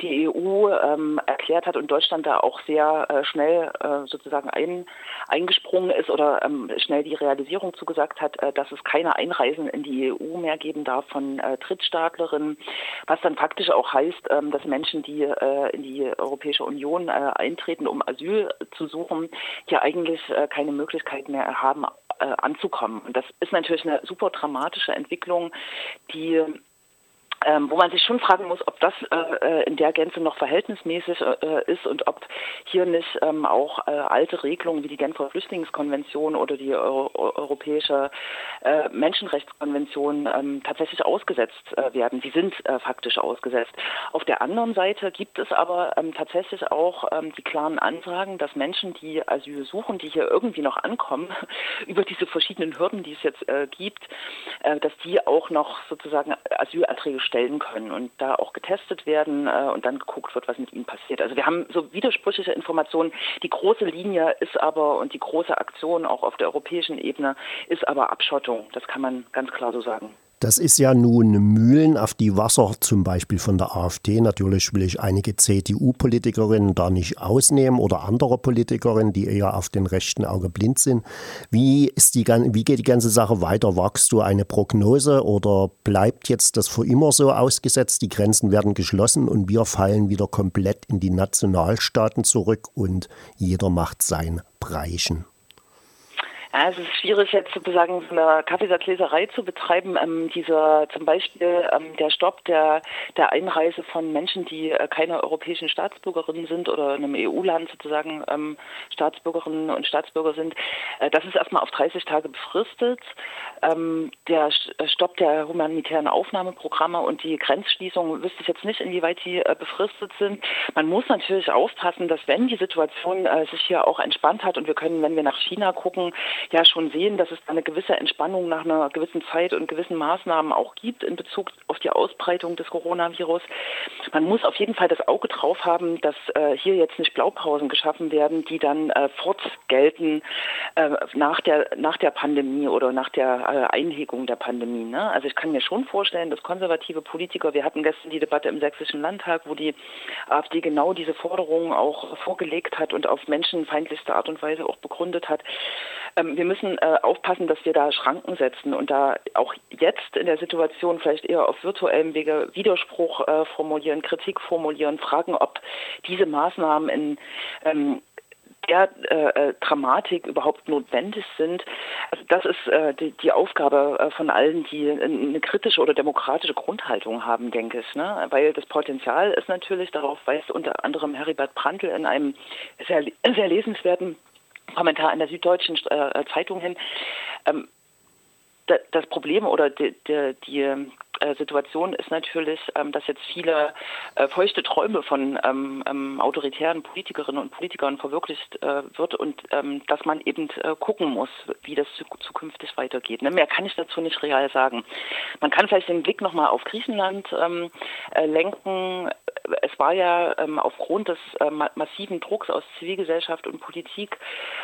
die EU ähm, erklärt hat und Deutschland da auch sehr äh, schnell äh, sozusagen ein, eingesprungen ist oder ähm, schnell die Realisierung zugesagt hat, äh, dass es keine Einreisen in die EU mehr geben darf von äh, Drittstaatlerinnen, was dann faktisch auch heißt, ähm, dass Menschen, die äh, in die Europäische Union äh, eintreten, um Asyl zu suchen, hier eigentlich äh, keine Möglichkeit mehr haben, anzukommen. Und das ist natürlich eine super dramatische Entwicklung, die ähm, wo man sich schon fragen muss, ob das äh, äh in der Gänze noch verhältnismäßig äh, ist und ob hier nicht ähm, auch äh, alte Regelungen wie die Genfer Flüchtlingskonvention oder die Euro Europäische äh, Menschenrechtskonvention ähm, tatsächlich ausgesetzt äh, werden. Sie sind faktisch ausgesetzt. Auf der anderen Seite gibt es aber ähm, tatsächlich auch ähm, die klaren Ansagen, dass Menschen, die Asyl suchen, die hier irgendwie noch ankommen, über diese verschiedenen Hürden, die es jetzt gibt, dass die auch noch sozusagen Asylanträge stellen können und da auch getestet werden äh, und dann geguckt wird, was mit ihnen passiert. Also wir haben so widersprüchliche Informationen. Die große Linie ist aber und die große Aktion auch auf der europäischen Ebene ist aber Abschottung. Das kann man ganz klar so sagen. Das ist ja nun Mühlen auf die Wasser, zum Beispiel von der AfD. Natürlich will ich einige CDU-Politikerinnen da nicht ausnehmen oder andere Politikerinnen, die eher auf den rechten Auge blind sind. Wie, ist die, wie geht die ganze Sache weiter? Wagst du eine Prognose oder bleibt jetzt das für immer so ausgesetzt? Die Grenzen werden geschlossen und wir fallen wieder komplett in die Nationalstaaten zurück und jeder macht sein Breichen. Ja, es ist schwierig jetzt sozusagen eine Kaffeesatzleserei zu betreiben. Ähm, dieser zum Beispiel ähm, der Stopp der, der Einreise von Menschen, die äh, keine europäischen Staatsbürgerinnen sind oder in einem EU-Land sozusagen ähm, Staatsbürgerinnen und Staatsbürger sind, äh, das ist erstmal auf 30 Tage befristet. Ähm, der äh, Stopp der humanitären Aufnahmeprogramme und die Grenzschließung wüsste ich jetzt nicht, inwieweit die äh, befristet sind. Man muss natürlich aufpassen, dass wenn die Situation äh, sich hier auch entspannt hat und wir können, wenn wir nach China gucken, ja schon sehen, dass es eine gewisse Entspannung nach einer gewissen Zeit und gewissen Maßnahmen auch gibt in Bezug auf die Ausbreitung des Coronavirus. Man muss auf jeden Fall das Auge drauf haben, dass äh, hier jetzt nicht Blaupausen geschaffen werden, die dann äh, fortgelten äh, nach, der, nach der Pandemie oder nach der äh, Einhegung der Pandemie. Ne? Also ich kann mir schon vorstellen, dass konservative Politiker, wir hatten gestern die Debatte im Sächsischen Landtag, wo die AfD genau diese Forderungen auch vorgelegt hat und auf menschenfeindlichste Art und Weise auch begründet hat, ähm, wir müssen äh, aufpassen, dass wir da Schranken setzen und da auch jetzt in der Situation vielleicht eher auf virtuellem Wege Widerspruch äh, formulieren, Kritik formulieren, fragen, ob diese Maßnahmen in ähm, der äh, äh Dramatik überhaupt notwendig sind. Also das ist äh, die, die, Aufgabe äh, von allen, die eine kritische oder demokratische Grundhaltung haben, denke ich. Ne? Weil das Potenzial ist natürlich, darauf weist unter anderem Heribert Prantl in einem sehr, sehr lesenswerten Kommentar in der Süddeutschen äh, Zeitung hin. Ähm, das Problem oder die, die, die äh, Situation ist natürlich, ähm, dass jetzt viele äh, feuchte Träume von ähm, autoritären Politikerinnen und Politikern verwirklicht äh, wird und dass man eben äh, gucken muss, wie das zukünftig weitergeht. Ne? Mehr kann ich dazu nicht real sagen. Man kann vielleicht den Blick nochmal auf Griechenland äh, lenken es war ja ähm, aufgrund des äh, massiven Drucks aus Zivilgesellschaft und Politik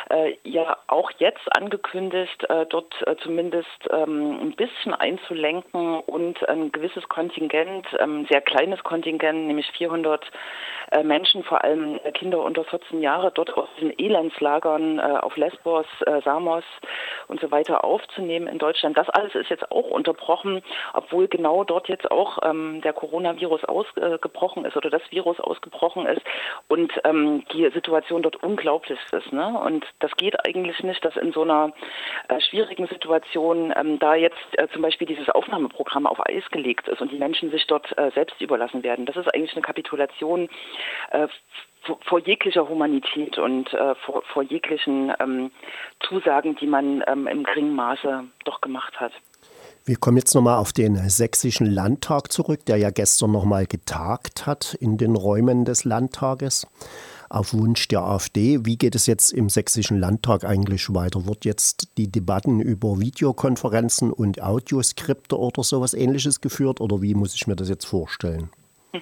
äh, ja auch jetzt angekündigt, äh, dort äh, zumindest ähm, ein bisschen einzulenken und ein gewisses Kontingent, ähm, sehr kleines Kontingent, nämlich 400 äh, Menschen, vor allem Kinder unter 14 Jahre, dort aus den Elendslagern äh, auf Lesbos, Samos und so weiter aufzunehmen in Deutschland. Das alles ist jetzt auch unterbrochen, obwohl genau dort jetzt auch ähm, der Coronavirus ausgebrochen ist oder das Virus ausgebrochen ist und ähm, die Situation dort unglaublich ist. Ne? Und das geht eigentlich nicht, dass in so einer äh, schwierigen Situation ähm, da jetzt äh, zum Beispiel dieses Aufnahmeprogramm auf Eis gelegt ist und die Menschen sich dort äh, selbst überlassen werden. Das ist eigentlich eine Kapitulation äh, vor jeglicher Humanität und äh, vor, vor, jeglichen ähm, Zusagen, die man ähm, im geringen Maße doch gemacht hat. Wir kommen jetzt nochmal auf den Sächsischen Landtag zurück, der ja gestern nochmal getagt hat in den Räumen des Landtages auf Wunsch der AfD. Wie geht es jetzt im Sächsischen Landtag eigentlich weiter? Wird jetzt die Debatten über Videokonferenzen und Audioskripte oder sowas ähnliches geführt oder wie muss ich mir das jetzt vorstellen?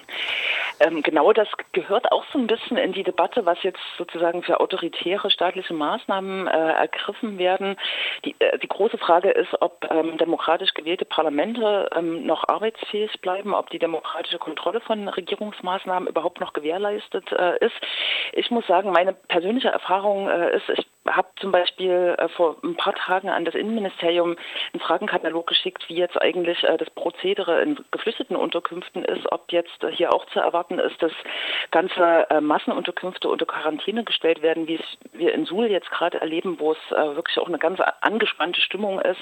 Ähm, genau das gehört auch so ein bisschen in die Debatte, was jetzt sozusagen für autoritäre staatliche Maßnahmen äh, ergriffen werden. Die, äh, die, große Frage ist, ob ähm, demokratisch gewählte Parlamente ähm, noch arbeitsfähig bleiben, ob die demokratische Kontrolle von Regierungsmaßnahmen überhaupt noch gewährleistet äh, ist. Ich muss sagen, meine persönliche Erfahrung äh, ist, ich habe zum Beispiel äh, vor ein paar Tagen an das Innenministerium einen Fragenkatalog geschickt, wie jetzt eigentlich äh, das Prozedere in geflüchteten Unterkünften ist, ob jetzt äh, hier auch zu erwarten ist, dass ganze äh, Massenunterkünfte unter Quarantäne gestellt werden, wie wir in Suhl jetzt gerade erleben, wo es äh, wirklich auch eine ganz angespannte Stimmung ist,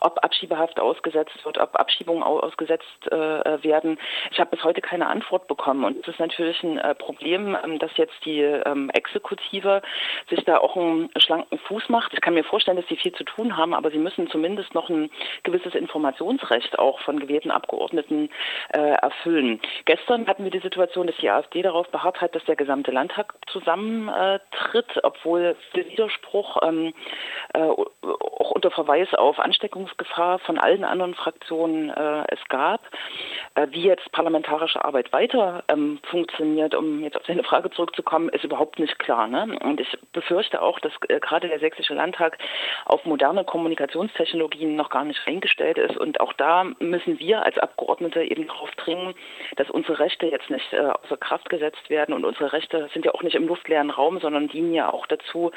ob Abschiebehaft ausgesetzt wird, ob Abschiebungen ausgesetzt äh, werden. Ich habe bis heute keine Antwort bekommen und es ist natürlich ein Problem, ähm, dass jetzt die ähm, Exekutive sich da auch einen schlanken Fuß macht. Ich kann mir vorstellen, dass sie viel zu tun haben, aber sie müssen zumindest noch ein gewisses Informationsrecht auch von gewählten Abgeordneten äh, erfüllen. Gestern hatten wir die Situation, dass die AfD darauf beharrt hat, dass der gesamte Landtag zusammentritt, obwohl der Widerspruch ähm, äh, auch unter Verweis auf Ansteckungsgefahr von allen anderen Fraktionen äh, es gab. Äh, wie jetzt parlamentarische Arbeit weiter ähm, funktioniert, um jetzt auf seine Frage zurückzukommen, ist überhaupt nicht klar. Ne? Und ich befürchte auch, dass gerade der Sächsische Landtag auf moderne Kommunikationstechnologien noch gar nicht eingestellt ist. Und auch da müssen wir als Abgeordnete eben darauf dringen, dass unsere Rechte jetzt nicht äh, außer Kraft gesetzt werden. Und unsere Rechte sind ja auch nicht im luftleeren Raum, sondern dienen ja auch dazu,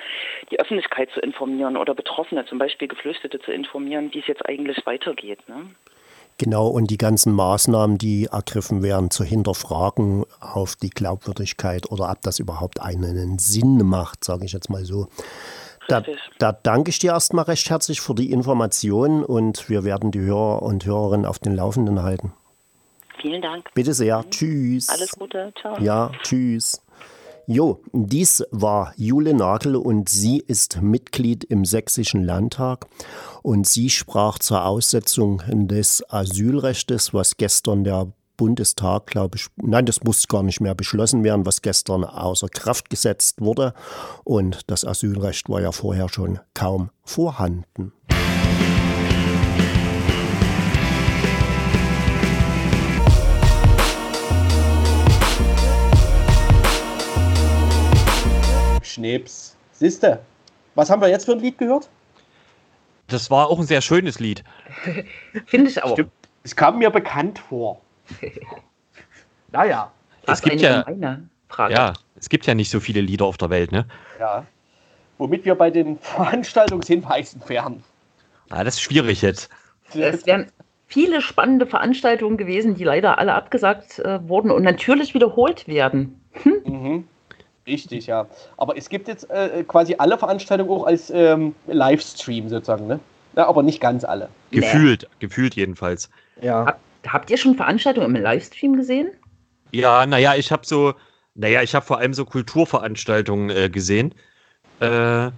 die Öffentlichkeit zu informieren oder Betroffene, zum Beispiel Geflüchtete zu informieren, wie es jetzt eigentlich weitergeht. Ne? Genau, und die ganzen Maßnahmen, die ergriffen werden, zu hinterfragen auf die Glaubwürdigkeit oder ob das überhaupt einen Sinn macht, sage ich jetzt mal so. Da, da, danke ich dir erstmal recht herzlich für die Informationen und wir werden die Hörer und Hörerinnen auf den Laufenden halten. Vielen Dank. Bitte sehr. Mhm. Tschüss. Alles Gute. Ciao. Ja, tschüss. Jo, dies war Jule Nagel und sie ist Mitglied im Sächsischen Landtag und sie sprach zur Aussetzung des Asylrechts, was gestern der Bundestag, glaube ich, nein, das muss gar nicht mehr beschlossen werden, was gestern außer Kraft gesetzt wurde. Und das Asylrecht war ja vorher schon kaum vorhanden. Schneeps. Siehste, was haben wir jetzt für ein Lied gehört? Das war auch ein sehr schönes Lied. Finde ich auch. Stimmt. Es kam mir bekannt vor. naja. Es gibt ja, ja, es gibt ja nicht so viele Lieder auf der Welt, ne? Ja. Womit wir bei den Veranstaltungshinweisen wären. Ah, das ist schwierig jetzt. Es wären viele spannende Veranstaltungen gewesen, die leider alle abgesagt äh, wurden und natürlich wiederholt werden. Hm? Mhm. Richtig, ja. Aber es gibt jetzt äh, quasi alle Veranstaltungen auch als ähm, Livestream sozusagen, ne? Ja, aber nicht ganz alle. Gefühlt, nee. gefühlt jedenfalls. Ja. Hab, habt ihr schon Veranstaltungen im Livestream gesehen? Ja, naja, ich habe so, naja, ich habe vor allem so Kulturveranstaltungen äh, gesehen. Äh,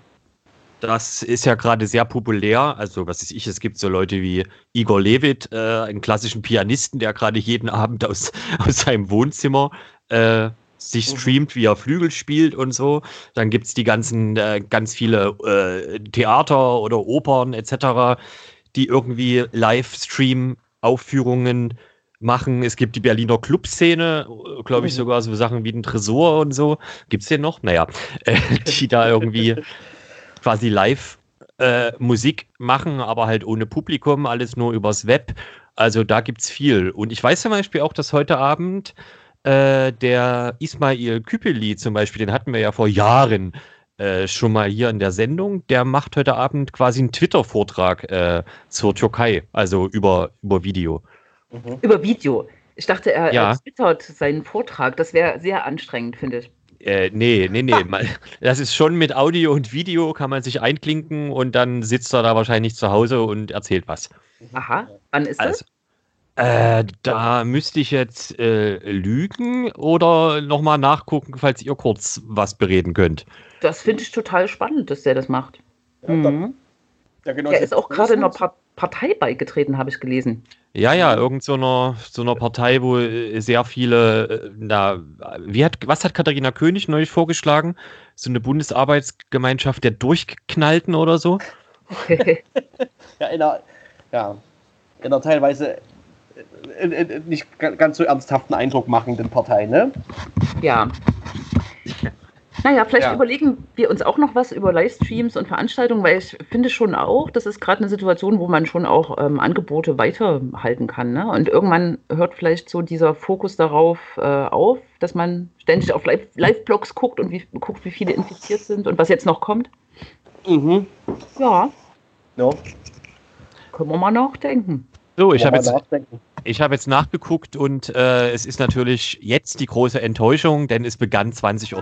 das ist ja gerade sehr populär. Also, was weiß ich, es gibt so Leute wie Igor Levit, äh, einen klassischen Pianisten, der gerade jeden Abend aus, aus seinem Wohnzimmer äh, sich mhm. streamt, wie er Flügel spielt und so. Dann gibt es die ganzen, äh, ganz viele äh, Theater oder Opern etc., die irgendwie Livestream-Aufführungen machen. Es gibt die Berliner Clubszene, glaube ich, mhm. sogar so Sachen wie den Tresor und so. Gibt es den noch? Naja, äh, die da irgendwie quasi live äh, Musik machen, aber halt ohne Publikum, alles nur übers Web. Also da gibt es viel. Und ich weiß zum Beispiel auch, dass heute Abend äh, der Ismail Küpeli zum Beispiel, den hatten wir ja vor Jahren äh, schon mal hier in der Sendung. Der macht heute Abend quasi einen Twitter-Vortrag äh, zur Türkei, also über, über Video. Mhm. Über Video. Ich dachte, er, ja. er twittert seinen Vortrag. Das wäre sehr anstrengend, finde ich. Äh, nee, nee, nee. das ist schon mit Audio und Video, kann man sich einklinken und dann sitzt er da wahrscheinlich zu Hause und erzählt was. Aha, wann ist also, das? Äh, da müsste ich jetzt äh, lügen oder nochmal nachgucken, falls ihr kurz was bereden könnt. Das finde ich total spannend, dass der das macht. Ja, mhm. ja, genau er ist auch gerade in einer pa Partei beigetreten, habe ich gelesen. Ja, ja, irgend so einer, so einer Partei, wo äh, sehr viele, äh, na, wie hat, was hat Katharina König neulich vorgeschlagen? So eine Bundesarbeitsgemeinschaft der Durchknallten oder so? ja, in einer, ja, in einer teilweise nicht ganz so ernsthaften Eindruck machenden Partei, ne? Ja. Naja, vielleicht ja. überlegen wir uns auch noch was über Livestreams und Veranstaltungen, weil ich finde schon auch, das ist gerade eine Situation, wo man schon auch ähm, Angebote weiterhalten kann. Ne? Und irgendwann hört vielleicht so dieser Fokus darauf äh, auf, dass man ständig auf Live-Blogs guckt und wie, guckt, wie viele infiziert sind und was jetzt noch kommt. Mhm. Ja, Ja, können wir mal nachdenken. So, ich habe jetzt, ich hab jetzt nachgeguckt und äh, es ist natürlich jetzt die große Enttäuschung, denn es begann 20.30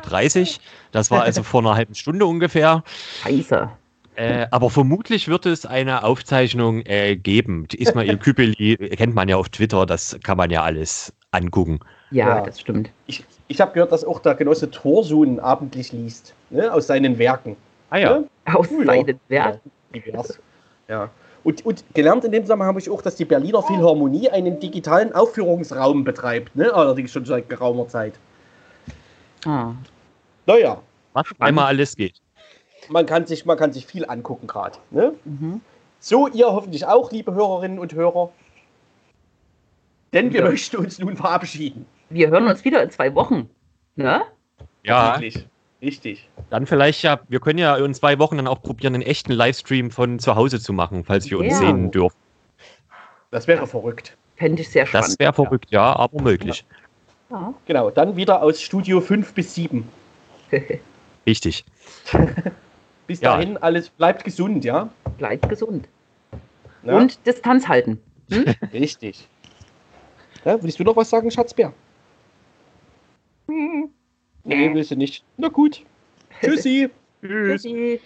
Uhr. Das war also vor einer halben Stunde ungefähr. Scheiße. Äh, aber vermutlich wird es eine Aufzeichnung äh, geben. Ismail Küpeli kennt man ja auf Twitter, das kann man ja alles angucken. Ja, Ja. das stimmt. Ich, ich habe gehört, dass auch der Genosse Thorsun abendlich liest, ne, aus seinen Werken. Ah ja. Ne? Aus Ja. seinen Werten. Divers. Ja. Und, und gelernt in dem Zusammenhang habe ich auch, dass die Berliner Philharmonie einen digitalen Aufführungsraum betreibt, ne? allerdings schon seit geraumer Zeit. Ah. Naja, Was einmal alles geht. man kann sich, man kann sich viel angucken gerade. Ne? Mhm. So, ihr hoffentlich auch, liebe Hörerinnen und Hörer. Denn wir Ja. möchten uns nun verabschieden. Wir hören uns wieder in zwei Wochen. Ne? Ja, Wirklich. Richtig. dann vielleicht ja, wir können ja in zwei Wochen dann auch probieren, einen echten Livestream von zu Hause zu machen, falls wir uns Ja. sehen dürfen. Das wäre verrückt. Fände ich sehr spannend. Das wäre verrückt, ja, aber möglich. Ja. Genau, dann wieder aus Studio 5 bis 7. Richtig. Bis Ja. dahin, alles bleibt gesund, ja? Bleibt gesund. ja? Und Distanz halten. Richtig. Ja, willst du noch was sagen, Schatzbär? Nee, willst du nicht. Na gut. Tschüssi. Tschüss. Tschüssi.